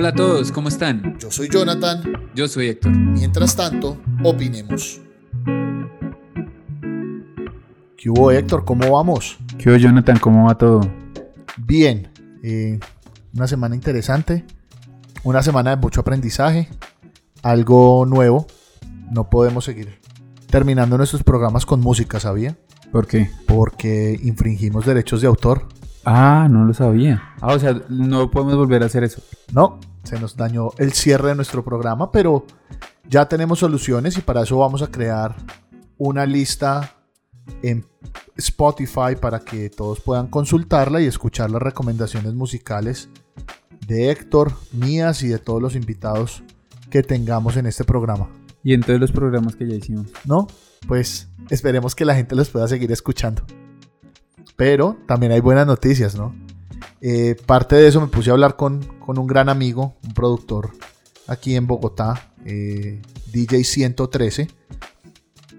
Hola a todos, ¿cómo están? Yo soy Jonathan. Yo soy Héctor. Mientras tanto, opinemos. ¿Qué hubo, Héctor? ¿Cómo vamos? ¿Qué hubo, Jonathan? ¿Cómo va todo? Bien. eh, una semana interesante. Una semana de mucho aprendizaje. Algo nuevo. No podemos seguir terminando nuestros programas con música, ¿sabía? ¿Por qué? Porque infringimos derechos de autor. Ah, no lo sabía. Ah, o sea, no podemos volver a hacer eso. No, se nos dañó el cierre de nuestro programa, pero ya tenemos soluciones y para eso vamos a crear una lista en Spotify para que todos puedan consultarla y escuchar las recomendaciones musicales de Héctor, mías y de todos los invitados que tengamos en este programa. Y en todos los programas que ya hicimos. ¿No? Pues esperemos que la gente los pueda seguir escuchando. Pero también hay buenas noticias, ¿no? Eh, parte de eso me puse a hablar con, con un gran amigo, un productor aquí en Bogotá, eh, DJ 113,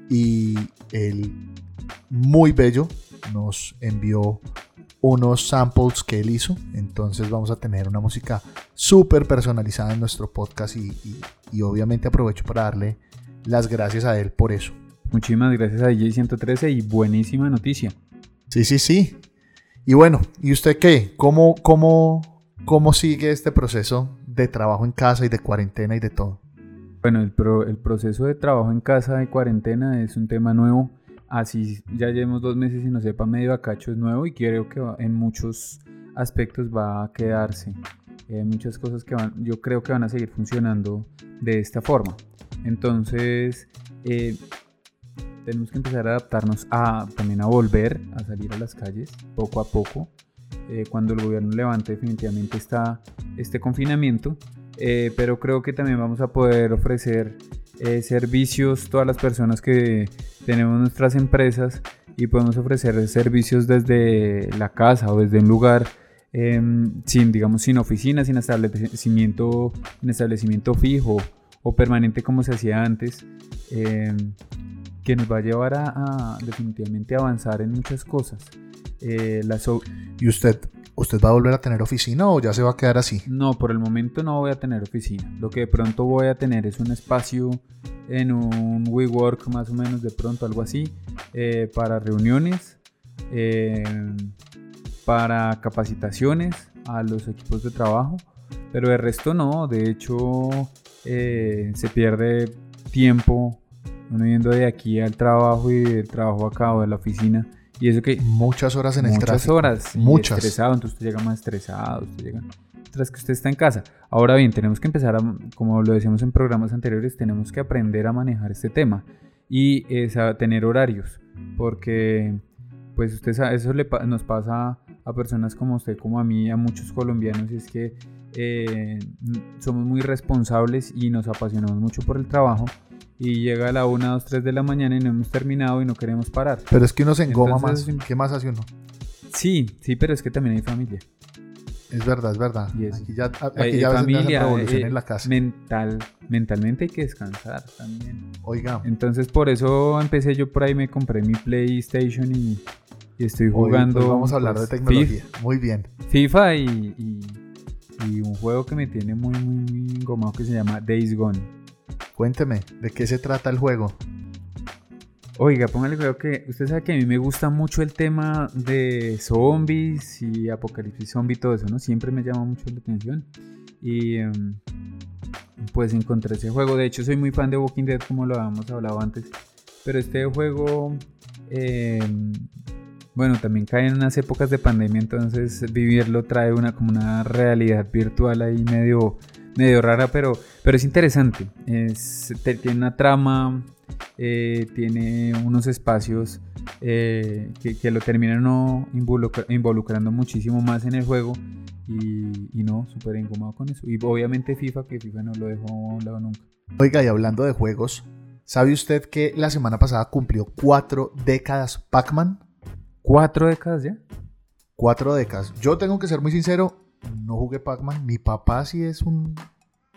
y él, muy bello, nos envió unos samples que él hizo. Entonces vamos a tener una música súper personalizada en nuestro podcast y, y- y obviamente aprovecho para darle las gracias a él por eso. Muchísimas gracias a DJ 113 y buenísima noticia. Sí, sí, sí. Y bueno, ¿y usted qué? ¿Cómo, cómo, cómo sigue este proceso de trabajo en casa y de cuarentena y de todo? Bueno, el, pro- el proceso de trabajo en casa de cuarentena es un tema nuevo. Así ya llevemos dos meses y no sepa medio a cacho es nuevo y creo que en muchos aspectos va a quedarse. Hay muchas cosas que van, yo creo que van a seguir funcionando de esta forma. Entonces, eh, tenemos que empezar a adaptarnos a también a volver a salir a las calles poco a poco. eh, cuando el gobierno levante definitivamente está este confinamiento. Eh, pero creo que también vamos a poder ofrecer eh, servicios todas las personas que tenemos nuestras empresas y podemos ofrecer servicios desde la casa o desde un lugar em, sin digamos sin oficina sin establecimiento sin establecimiento fijo o permanente como se hacía antes em, que nos va a llevar a, a definitivamente avanzar en muchas cosas Eh, la so- ¿Y usted, usted va a volver a tener oficina o ya se va a quedar así? no, por el momento no voy a tener oficina. Lo que de pronto voy a tener es un espacio en un WeWork más o menos de pronto, algo así, eh, para reuniones, eh, para capacitaciones a los equipos de trabajo, pero de resto no. De hecho, eh, se pierde tiempo uno yendo de aquí al trabajo y del trabajo acá o de la oficina. Y eso que Muchas horas en el muchas horas. Muchas. Estresado, entonces usted llega más estresado, usted llega tras que usted está en casa. Ahora bien, tenemos que empezar a, como lo decíamos en programas anteriores, tenemos que aprender a manejar este tema y es a tener horarios, porque pues usted sabe, eso le nos pasa a personas como usted, como a mí, a muchos colombianos, y es que eh, somos muy responsables y nos apasionamos mucho por el trabajo y llega a la 1, 2, 3 de la mañana y no hemos terminado y no queremos parar. Pero es que uno se engoma Entonces, más. ¿Qué más hace uno? Sí, sí, pero es que también hay familia. Es verdad, es verdad. Y eso. Aquí ya, aquí hay ya familia, revolución eh, en la casa. mental, mentalmente hay que descansar también. Oiga, Entonces por eso empecé yo por ahí, me compré mi PlayStation y, y estoy hoy, jugando. pues vamos a hablar pues, de tecnología. Muy bien. FIFA y, y- y un juego que me tiene muy, muy, muy engomado que se llama Days Gone. Cuénteme, ¿de qué se trata el juego? Oiga, póngale cuidado que usted sabe que a mí me gusta mucho el tema de zombies y apocalipsis zombie y todo eso, ¿no? Siempre me llama mucho la atención. Y em, pues encontré ese juego. De hecho, soy muy fan de Walking Dead, como lo habíamos hablado antes. Pero este juego, em, bueno, también cae en unas épocas de pandemia, entonces vivirlo trae una como una realidad virtual ahí medio, medio rara, pero, pero es interesante. Es, te- tiene una trama, eh, tiene unos espacios eh, que, que lo terminan no involucra- involucrando muchísimo más en el juego y, y no, súper engomado con eso. Y obviamente FIFA, que FIFA no lo dejó a un lado nunca. Oiga, y hablando de juegos, ¿sabe usted que la semana pasada cumplió cuatro décadas Pac-Man? ¿Cuatro décadas ya? Cuatro décadas. Yo tengo que ser muy sincero, no jugué Pac-Man. Mi papá sí es un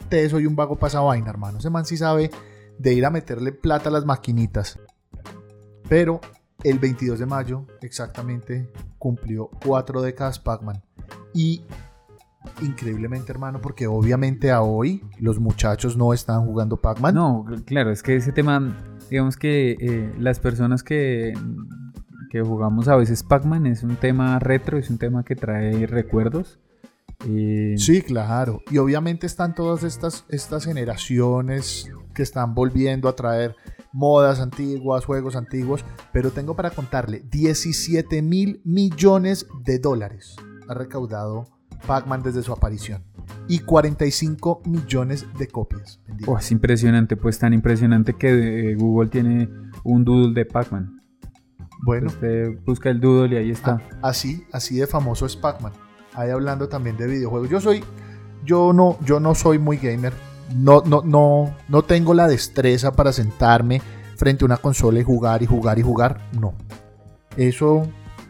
teso y un vago vaina, hermano. Ese man sí sabe de ir a meterle plata a las maquinitas. Pero el 22 de mayo, exactamente, cumplió cuatro décadas Pac-Man. Y increíblemente, hermano, porque obviamente a hoy los muchachos no están jugando Pac-Man. No, claro, es que ese tema, digamos que eh, las personas que, que jugamos a veces Pac-Man es un tema retro, es un tema que trae recuerdos. Eh, sí, claro. Y obviamente están todas estas, estas generaciones que están volviendo a traer modas antiguas, juegos antiguos, pero tengo para contarle 17 mil millones de dólares ha recaudado Pac-Man desde su aparición y 45 millones de copias. Oh, es impresionante, pues tan impresionante que eh, Google tiene un doodle de Pac-Man. Bueno, usted busca el doodle y ahí está. Ah, así, así de famoso es Pac-Man. Ahí hablando también de videojuegos. Yo soy, yo no, yo no soy muy gamer. No, no, no, no tengo la destreza para sentarme frente a una consola y jugar y jugar y jugar. No. Eso,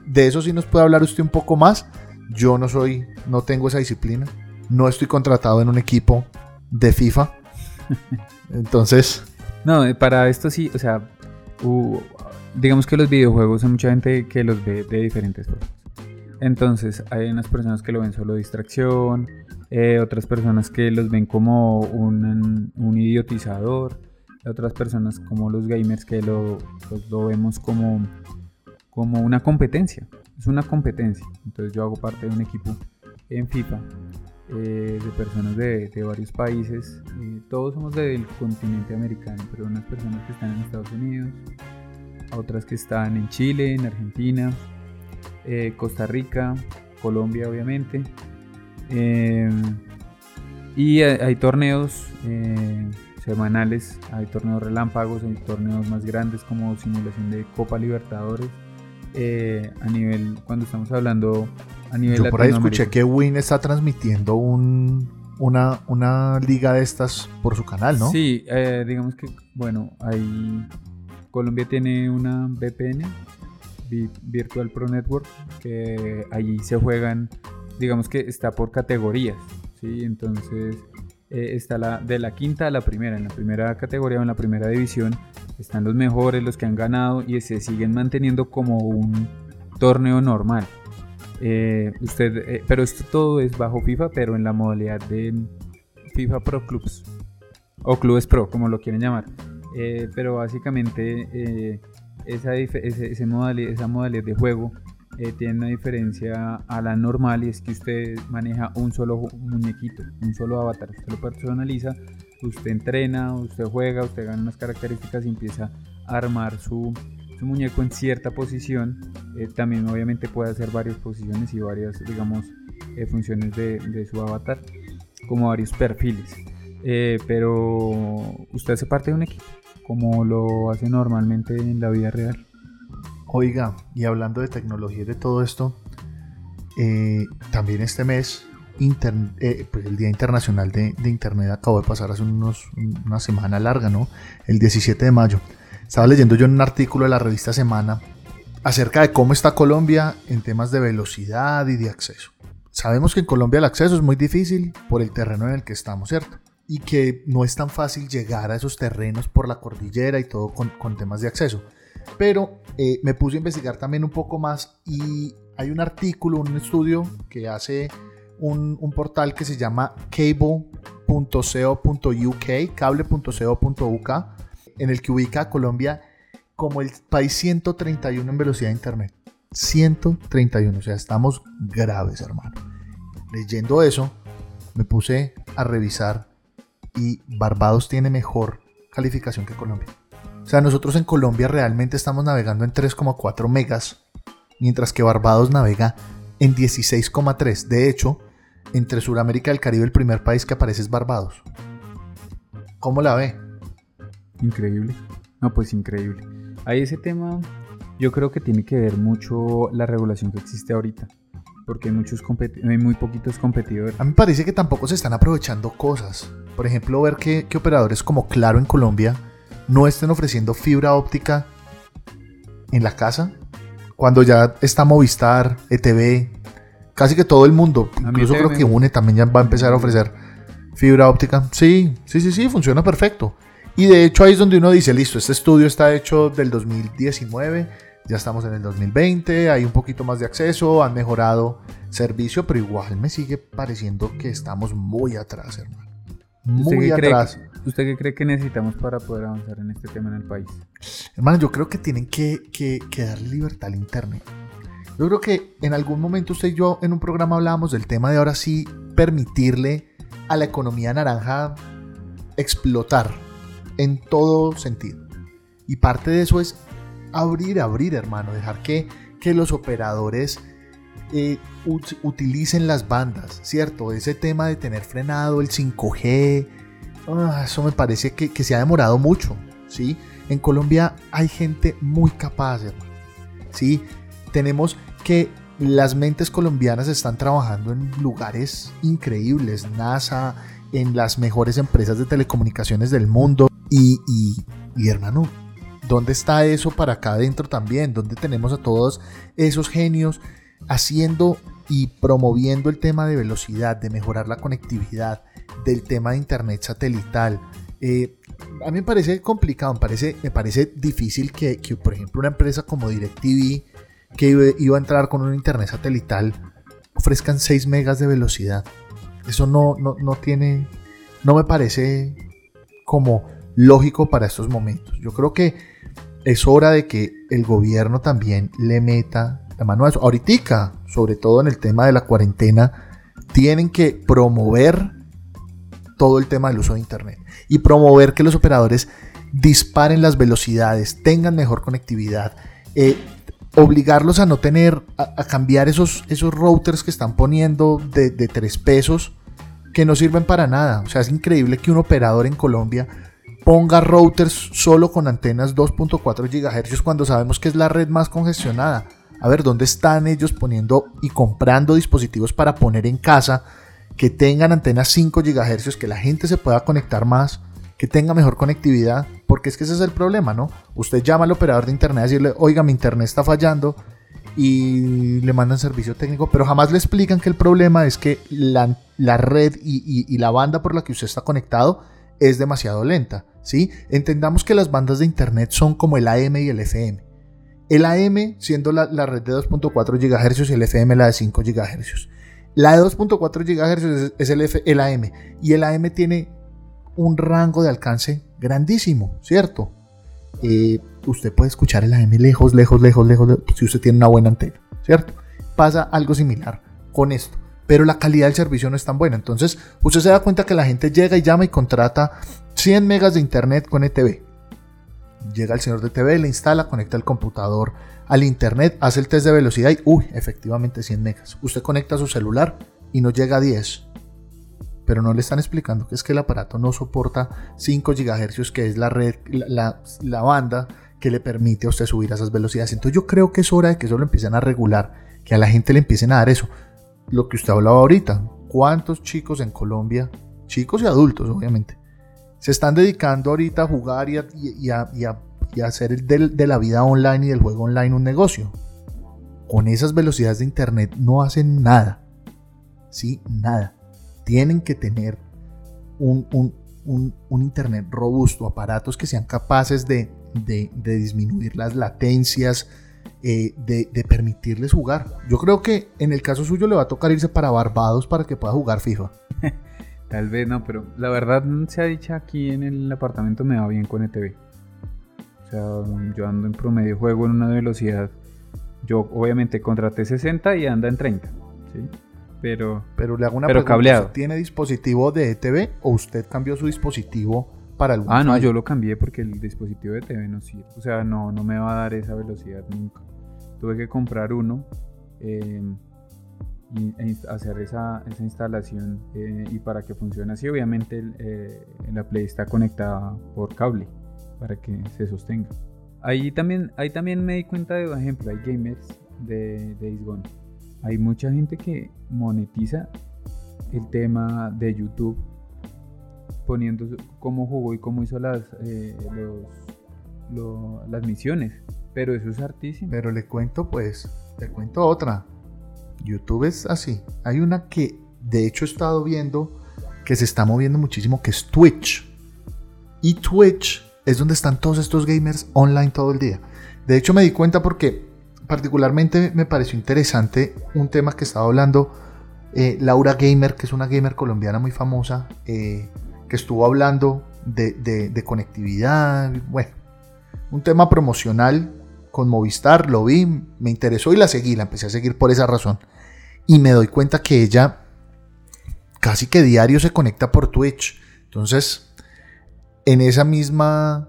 de eso sí nos puede hablar usted un poco más yo no soy, no tengo esa disciplina. No estoy contratado en un equipo de FIFA. Entonces. No, eh, para esto sí, o sea, digamos que los videojuegos hay mucha gente que los ve de diferentes formas. Entonces, hay unas personas que lo ven solo distracción, eh, otras personas que los ven como un, un, idiotizador, otras personas como los gamers que lo, pues, lo vemos como, como una competencia es una competencia. Entonces yo hago parte de un equipo en FIFA eh, de personas de, varios países. todos somos del continente americano, pero unas personas que están en Estados Unidos, otras que están en Chile, en Argentina, eh, Costa Rica, Colombia obviamente. Eh, y hay, torneos semanales, hay torneos relámpagos, hay torneos más grandes como simulación de Copa Libertadores eh, a nivel, cuando estamos hablando a nivel Yo por ahí escuché que Win está transmitiendo un, una, una liga de estas por su canal, ¿no? Sí, eh, digamos que, bueno, ahí Colombia tiene una VPN, Virtual Pro Network, que allí se juegan, digamos que está por categorías, ¿sí? Entonces eh, está la, de la quinta a la primera. En la primera categoría o en la primera división están los mejores, los que han ganado y se siguen manteniendo como un torneo normal. Eh, usted, eh, pero esto todo es bajo FIFA, pero en la modalidad de FIFA Pro Clubs o Clubes Pro, como lo quieren llamar. pero básicamente esa, esa modalidad de juego eh, tiene una diferencia a la normal y es que usted maneja un solo muñequito, un solo avatar. Usted lo personaliza, usted entrena, usted juega, usted gana unas características y empieza a armar su, su muñeco en cierta posición. Eh, también obviamente puede hacer varias posiciones y varias, digamos, eh, funciones de, de, su avatar, como varios perfiles. pero usted hace parte de un equipo, como lo hace normalmente en la vida real. Oiga, y hablando de tecnología y de todo esto, eh, también este mes, eh, pues el Día Internacional de, Internet acabó de pasar hace una semana larga, ¿no? El 17 de mayo. Estaba leyendo yo un artículo de la revista Semana acerca de cómo está Colombia en temas de velocidad y de acceso. Sabemos que en Colombia el acceso es muy difícil por el terreno en el que estamos, ¿cierto? Y que no es tan fácil llegar a esos terrenos por la cordillera y todo con, con temas de acceso. Pero eh, me puse a investigar también un poco más y hay un artículo, un estudio que hace un, portal que se llama cable.co.uk, cable.co.uk, en el que ubica a Colombia como el país 131 en velocidad de internet. 131, o sea, estamos graves, hermano. Leyendo eso, me puse a revisar y Barbados tiene mejor calificación que Colombia. O sea, nosotros en Colombia realmente estamos navegando en 3,4 megas, mientras que Barbados navega en 16,3. De hecho, entre Sudamérica y el Caribe el primer país que aparece es Barbados. ¿Cómo la ve? Increíble. No, pues increíble. Ahí ese tema yo creo que tiene que ver mucho la regulación que existe ahorita. Porque hay, muchos hay muy poquitos competidores. A mí me parece que tampoco se están aprovechando cosas. Por ejemplo, ver que, que operadores como Claro en Colombia no estén ofreciendo fibra óptica en la casa, cuando ya está Movistar, ETV, casi que todo el mundo, incluso creo que UNE también ya va a empezar a ofrecer fibra óptica. Sí, sí, sí, sí, funciona perfecto. Y de hecho ahí es donde uno dice, listo, este estudio está hecho del 2019, ya estamos en el 2020, hay un poquito más de acceso, han mejorado servicio, pero igual me sigue pareciendo que estamos muy atrás, hermano. Muy atrás. ¿Usted qué cree que necesitamos para poder avanzar en este tema en el país? Hermano, yo creo que tienen que, que, que darle libertad al Internet. Yo creo que en algún momento usted y yo en un programa hablábamos del tema de ahora sí permitirle a la economía naranja explotar en todo sentido. Y parte de eso es abrir, abrir, hermano, dejar que, que los operadores eh, utilicen las bandas, ¿cierto? Ese tema de tener frenado el 5G, ah, eso me parece que, que, se ha demorado mucho, ¿sí? En Colombia hay gente muy capaz, hermano, ¿sí? Tenemos que las mentes colombianas están trabajando en lugares increíbles, NASA, en las mejores empresas de telecomunicaciones del mundo. Y, y, hermano, ¿dónde está eso para acá adentro también? ¿Dónde tenemos a todos esos genios haciendo y promoviendo el tema de velocidad, de mejorar la conectividad, del tema de internet satelital? Eh, a mí me parece complicado, me parece, me parece difícil que, por ejemplo, una empresa como DirecTV, que iba a entrar con un internet satelital, ofrezcan 6 megas de velocidad. Eso no, no, no tiene, no me parece como lógico para estos momentos. Yo creo que es hora de que el gobierno también le meta la mano a eso. Ahorita, sobre todo en el tema de la cuarentena, tienen que promover todo el tema del uso de Internet y promover que los operadores disparen las velocidades, tengan mejor conectividad, eh, obligarlos a no tener, a, cambiar esos, esos routers que están poniendo de, de 3 pesos que no sirven para nada. O sea, es increíble que un operador en Colombia ponga routers solo con antenas 2.4 GHz cuando sabemos que es la red más congestionada. A ver, ¿dónde están ellos poniendo y comprando dispositivos para poner en casa que tengan antenas 5 GHz, que la gente se pueda conectar más? que tenga mejor conectividad, porque es que ese es el problema, ¿no? Usted llama al operador de internet a decirle, oiga, mi internet está fallando y le mandan servicio técnico, pero jamás le explican que el problema es que la, red y, la banda por la que usted está conectado es demasiado lenta, ¿sí? Entendamos que las bandas de internet son como el AM y el FM. El AM siendo la, red de 2.4 GHz y el FM la de 5 GHz. La de 2.4 GHz es, el, el AM y el AM tiene un rango de alcance grandísimo, ¿cierto? Eh, usted puede escuchar el AM lejos, lejos, lejos, lejos, si usted tiene una buena antena, ¿cierto? Pasa algo similar con esto, pero la calidad del servicio no es tan buena. Entonces, usted se da cuenta que la gente llega y llama y contrata 100 megas de internet con ETV. Llega el señor de TV, le instala, conecta el computador al internet, hace el test de velocidad y, uy, efectivamente 100 megas. Usted conecta su celular y no llega a 10 pero no le están explicando que es que el aparato no soporta 5 GHz, que es la red, la, banda que le permite a usted subir a esas velocidades. Entonces yo creo que es hora de que eso lo empiecen a regular, que a la gente le empiecen a dar eso. Lo que usted hablaba ahorita, ¿cuántos chicos en Colombia, chicos y adultos obviamente, se están dedicando ahorita a jugar y a, hacer de la vida online y del juego online un negocio? Con esas velocidades de internet no hacen nada. Sí, nada tienen que tener un, Internet robusto, aparatos que sean capaces de, disminuir las latencias, eh, de, permitirles jugar. Yo creo que en el caso suyo le va a tocar irse para Barbados para que pueda jugar FIFA. Tal vez no, pero la verdad se ha dicho aquí en el apartamento me va bien con ETV. O sea, yo ando en promedio, juego en una velocidad. Yo obviamente contraté 60 y anda en 30. ¿sí? pero, pero le hago una pero cableado. ¿Tiene dispositivo de ETV o usted cambió su dispositivo para el Ah, no, yo lo cambié porque el dispositivo de ETV no sirve. O sea, no, no me va a dar esa velocidad nunca. Tuve que comprar uno em, y e hacer esa, esa instalación. Eh, y para que funcione así, obviamente eh, la Play está conectada por cable para que se sostenga. Ahí también, ahí también me di cuenta de, por ejemplo, hay gamers de, de hay mucha gente que monetiza el tema de YouTube poniendo cómo jugó y cómo hizo las, eh, las misiones. Pero eso es artísimo. Pero le cuento pues, le cuento otra. YouTube es así. Hay una que de hecho he estado viendo que se está moviendo muchísimo, que es Twitch. Y Twitch es donde están todos estos gamers online todo el día. De hecho, me di cuenta porque particularmente me pareció interesante un tema que estaba hablando eh, Laura Gamer, que es una gamer colombiana muy famosa, eh, que estuvo hablando de, conectividad, bueno, un tema promocional con Movistar, lo vi, me interesó y la seguí, la empecé a seguir por esa razón. Y me doy cuenta que ella casi que diario se conecta por Twitch. Entonces, en esa misma,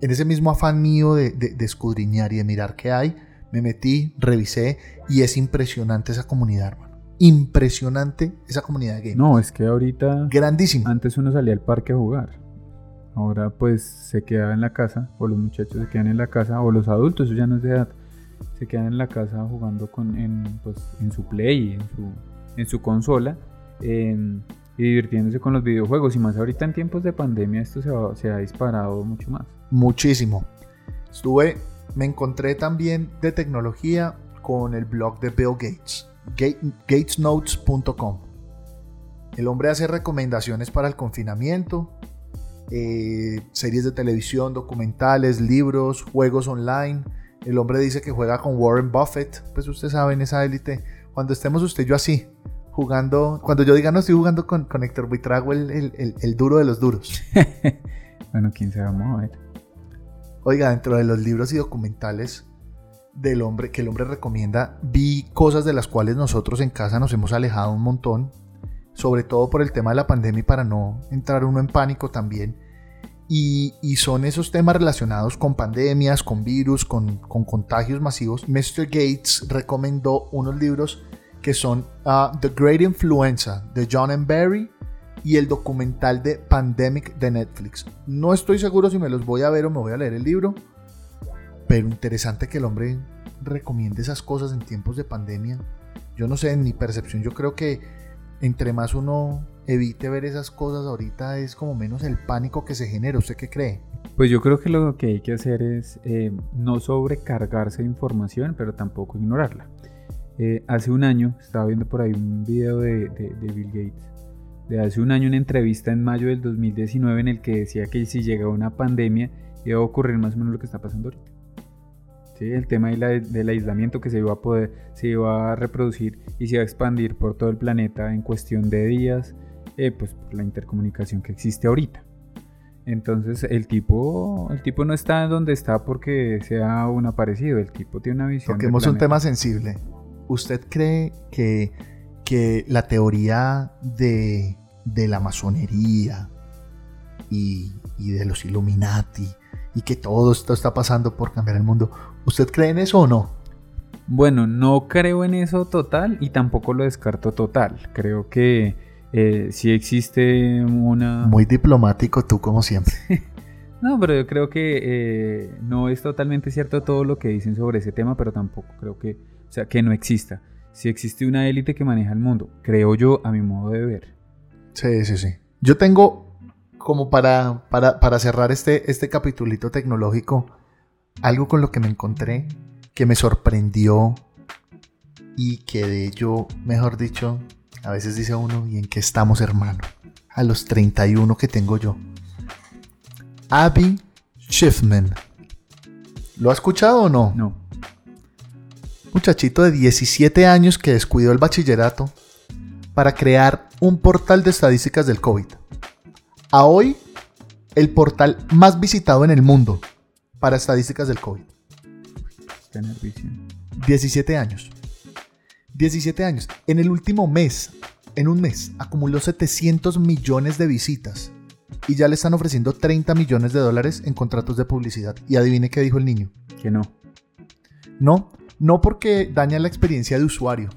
en ese mismo afán mío de, de escudriñar y de mirar qué hay, me metí, revisé y es impresionante esa comunidad. Impresionante esa comunidad de gamers. No, es que ahorita. Grandísimo. Antes uno salía al parque a jugar. Ahora pues se queda en la casa, o los muchachos se quedan en la casa, o los adultos, eso ya no es de edad, se quedan en la casa jugando con, en, pues, en su play, en su, en su consola, y divirtiéndose con los videojuegos. Y más ahorita en tiempos de pandemia esto se, se ha disparado mucho más. Muchísimo. Estuve me encontré también de tecnología con el blog de Bill Gates, gatesnotes.com. El hombre hace recomendaciones para el confinamiento, eh, series de televisión, documentales, libros, juegos online. El hombre dice que juega con Warren Buffett, pues usted sabe en esa élite. Cuando estemos usted y yo así, jugando, cuando yo diga no estoy jugando con, con Héctor Buitrago, el, el, el, duro de los duros. bueno, quién se va a mover. Oiga, dentro de los libros y documentales del hombre que el hombre recomienda, vi cosas de las cuales nosotros en casa nos hemos alejado un montón, sobre todo por el tema de la pandemia para no entrar uno en pánico también. Y, son esos temas relacionados con pandemias, con virus, con, contagios masivos. Mr. Gates recomendó unos libros que son uh, The Great Influenza de John M. Barry y el documental de Pandemic de Netflix. No estoy seguro si me los voy a ver o me voy a leer el libro, pero interesante que el hombre recomiende esas cosas en tiempos de pandemia. Yo no sé, en mi percepción yo creo que entre más uno evite ver esas cosas ahorita es como menos el pánico que se genera. ¿Usted qué cree? Pues yo creo que lo que hay que hacer es eh, no sobrecargarse de información, pero tampoco ignorarla. Eh, hace un año estaba viendo por ahí un video de Bill Gates de hace un año una entrevista en mayo del 2019 en el que decía que si llega una pandemia iba a ocurrir más o menos lo que está pasando ahorita. ¿Sí? El tema del aislamiento que se iba a poder, se iba a reproducir y se iba a expandir por todo el planeta en cuestión de días, eh, pues por la intercomunicación que existe ahorita. Entonces el tipo, el tipo no está donde está porque sea un aparecido, el tipo tiene una visión. Toquemos un tema sensible. ¿Usted cree que que la teoría de, la masonería y, de los Illuminati y que todo esto está pasando por cambiar el mundo, ¿usted cree en eso o no? Bueno, no creo en eso total y tampoco lo descarto total. Creo que eh, sí existe una... Muy diplomático tú como siempre. no, pero yo creo que eh, no es totalmente cierto todo lo que dicen sobre ese tema, pero tampoco creo que, o sea, que no exista si existe una élite que maneja el mundo, creo yo a mi modo de ver. Sí, sí, sí. Yo tengo como para, para, cerrar este, este capitulito tecnológico, algo con lo que me encontré, que me sorprendió y que de ello, mejor dicho, a veces dice uno, ¿y en qué estamos hermano? A los 31 que tengo yo. Abby Schiffman. ¿Lo ha escuchado o no? No muchachito de 17 años que descuidó el bachillerato para crear un portal de estadísticas del COVID. A hoy, el portal más visitado en el mundo para estadísticas del COVID. 17 años. 17 años. En el último mes, en un mes, acumuló 700 millones de visitas y ya le están ofreciendo 30 millones de dólares en contratos de publicidad. Y adivine qué dijo el niño. Que no. No, no porque daña la experiencia de usuario.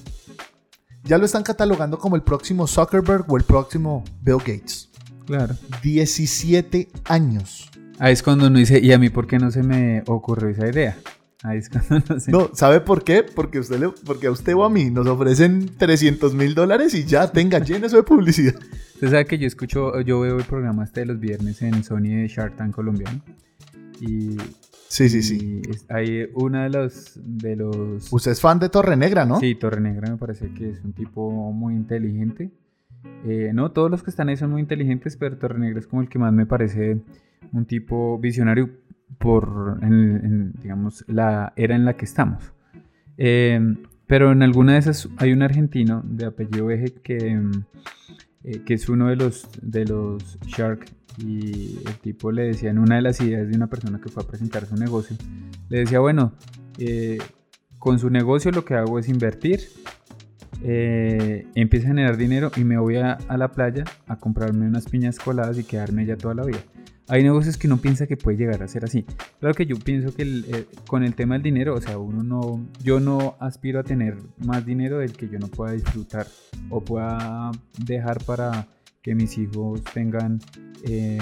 Ya lo están catalogando como el próximo Zuckerberg o el próximo Bill Gates. Claro. 17 años. Ahí es cuando uno dice, ¿y a mí por qué no se me ocurrió esa idea? Ahí es cuando no se... No, ¿sabe por qué? Porque, usted porque a usted o a mí nos ofrecen 300 mil dólares y ya tenga lleno eso de publicidad. Usted sabe que yo escucho, yo veo el programa este de los viernes en Sony de Shark Tank colombiano. Y Sí, sí, sí. hay una de los, de los... Usted es fan de Torre Negra, ¿no? Sí, Torre Negra me parece que es un tipo muy inteligente. Eh, no, todos los que están ahí son muy inteligentes, pero Torre Negra es como el que más me parece un tipo visionario. por digamos, la era en la que estamos. Em, pero en alguna de esas hay un argentino de apellido Eje que, eh, que es uno de los, de los Shark y el tipo le decía en una de las ideas de una persona que fue a presentar su negocio, le decía, bueno, eh, con su negocio lo que hago es invertir, eh, empieza a generar dinero y me voy a, la playa a comprarme unas piñas coladas y quedarme allá toda la vida. Hay negocios que uno piensa que puede llegar a ser así. Claro que yo pienso que eh, con el tema del dinero, o sea, uno no, yo no aspiro a tener más dinero del que yo no pueda disfrutar o pueda dejar para que mis hijos tengan eh,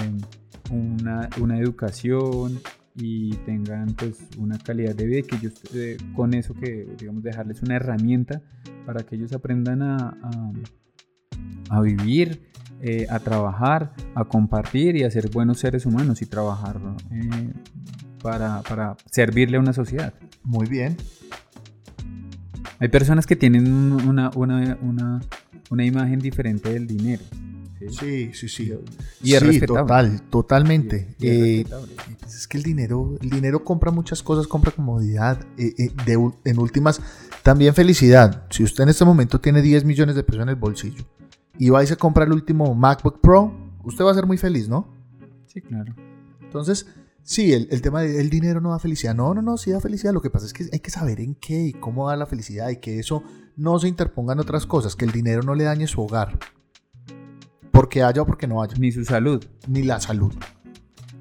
una, educación y tengan pues una calidad de vida que ellos eh, con eso que digamos dejarles una herramienta para que ellos aprendan a, a, a vivir eh, a trabajar, a compartir y a ser buenos seres humanos y trabajar eh, para, para, servirle a una sociedad. Muy bien. Hay personas que tienen una, una, una, una imagen diferente del dinero. Sí, sí, sí. Y es sí, total, totalmente. Eh, pues es que el dinero, el dinero compra muchas cosas, compra comodidad, de, en últimas, también felicidad. Si usted en este momento tiene 10 millones de pesos en el bolsillo y va y se compra el último MacBook Pro, usted va a ser muy feliz, ¿no? Sí, claro. Entonces, sí, el, tema del dinero no da felicidad. No, no, no, sí da felicidad. Lo que pasa es que hay que saber en qué y cómo da la felicidad y que eso no se interponga en otras cosas, que el dinero no le dañe su hogar. Porque haya o porque no haya. Ni su salud. Ni la salud.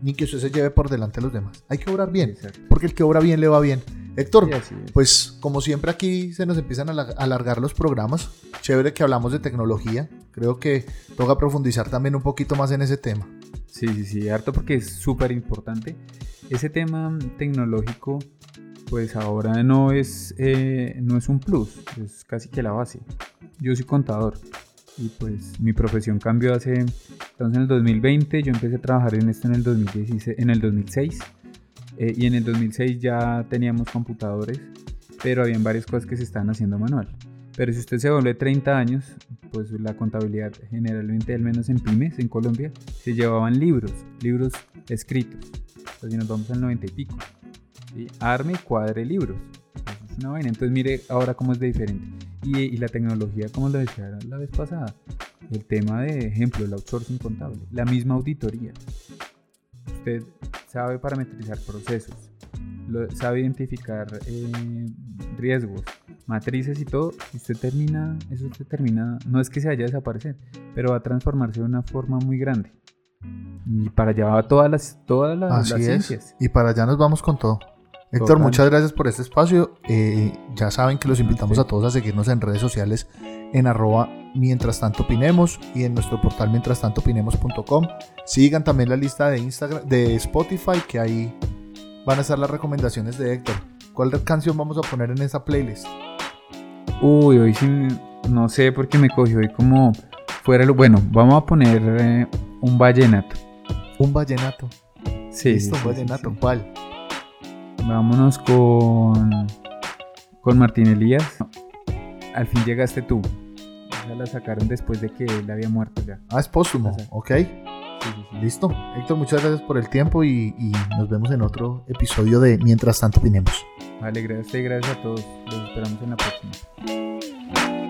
Ni que usted se lleve por delante a los demás. Hay que obrar bien. Porque el que obra bien le va bien. Héctor, pues como siempre aquí se nos empiezan a alargar los programas. Chévere que hablamos de tecnología. Creo que toca profundizar también un poquito más en ese tema. Sí, sí, sí, harto porque es súper importante. Ese tema tecnológico, pues ahora no es, eh, no es un plus, es casi que la base. Yo soy contador y pues mi profesión cambió hace, entonces en el 2020, yo empecé a trabajar en esto en el, 2016, en el 2006 eh, y en el 2006 ya teníamos computadores, pero habían varias cosas que se estaban haciendo manual. Pero si usted se vuelve 30 años, pues la contabilidad generalmente, al menos en pymes, en Colombia, se llevaban libros, libros escritos. Entonces si nos vamos al 90 y pico, arme cuadre libros. es una vaina. Entonces mire ahora cómo es de diferente. Y, y, la tecnología, como lo decía la vez pasada, el tema de ejemplo, el outsourcing contable, la misma auditoría. Usted sabe parametrizar procesos, sabe identificar eh, riesgos, matrices y todo, y usted termina, eso usted termina, no es que se vaya a desaparecer, pero va a transformarse de una forma muy grande. Y para allá va todas las, todas las, ciencias. Y para allá nos vamos con todo. Héctor, muchas gracias por este espacio. Eh, ya saben que los invitamos a todos a seguirnos en redes sociales en arroba mientras tanto opinemos y en nuestro portal mientras tanto opinemos.com. Sigan también la lista de Instagram, de Spotify, que ahí van a estar las recomendaciones de Héctor. ¿Cuál canción vamos a poner en esa playlist? Uy, hoy sí, no sé por qué me cogió hoy como fuera lo bueno. Vamos a poner eh, un vallenato. Un vallenato. Sí. Listo, un vallenato. ¿Cuál? Vámonos con con Martín Elías. Al fin llegaste tú la sacaron después de que él había muerto ya. Ah, es póstumo, ok. Listo. Héctor, muchas gracias por el tiempo y, nos vemos en otro episodio de Mientras tanto opinemos. Vale, gracias, gracias a todos. Los esperamos en la próxima.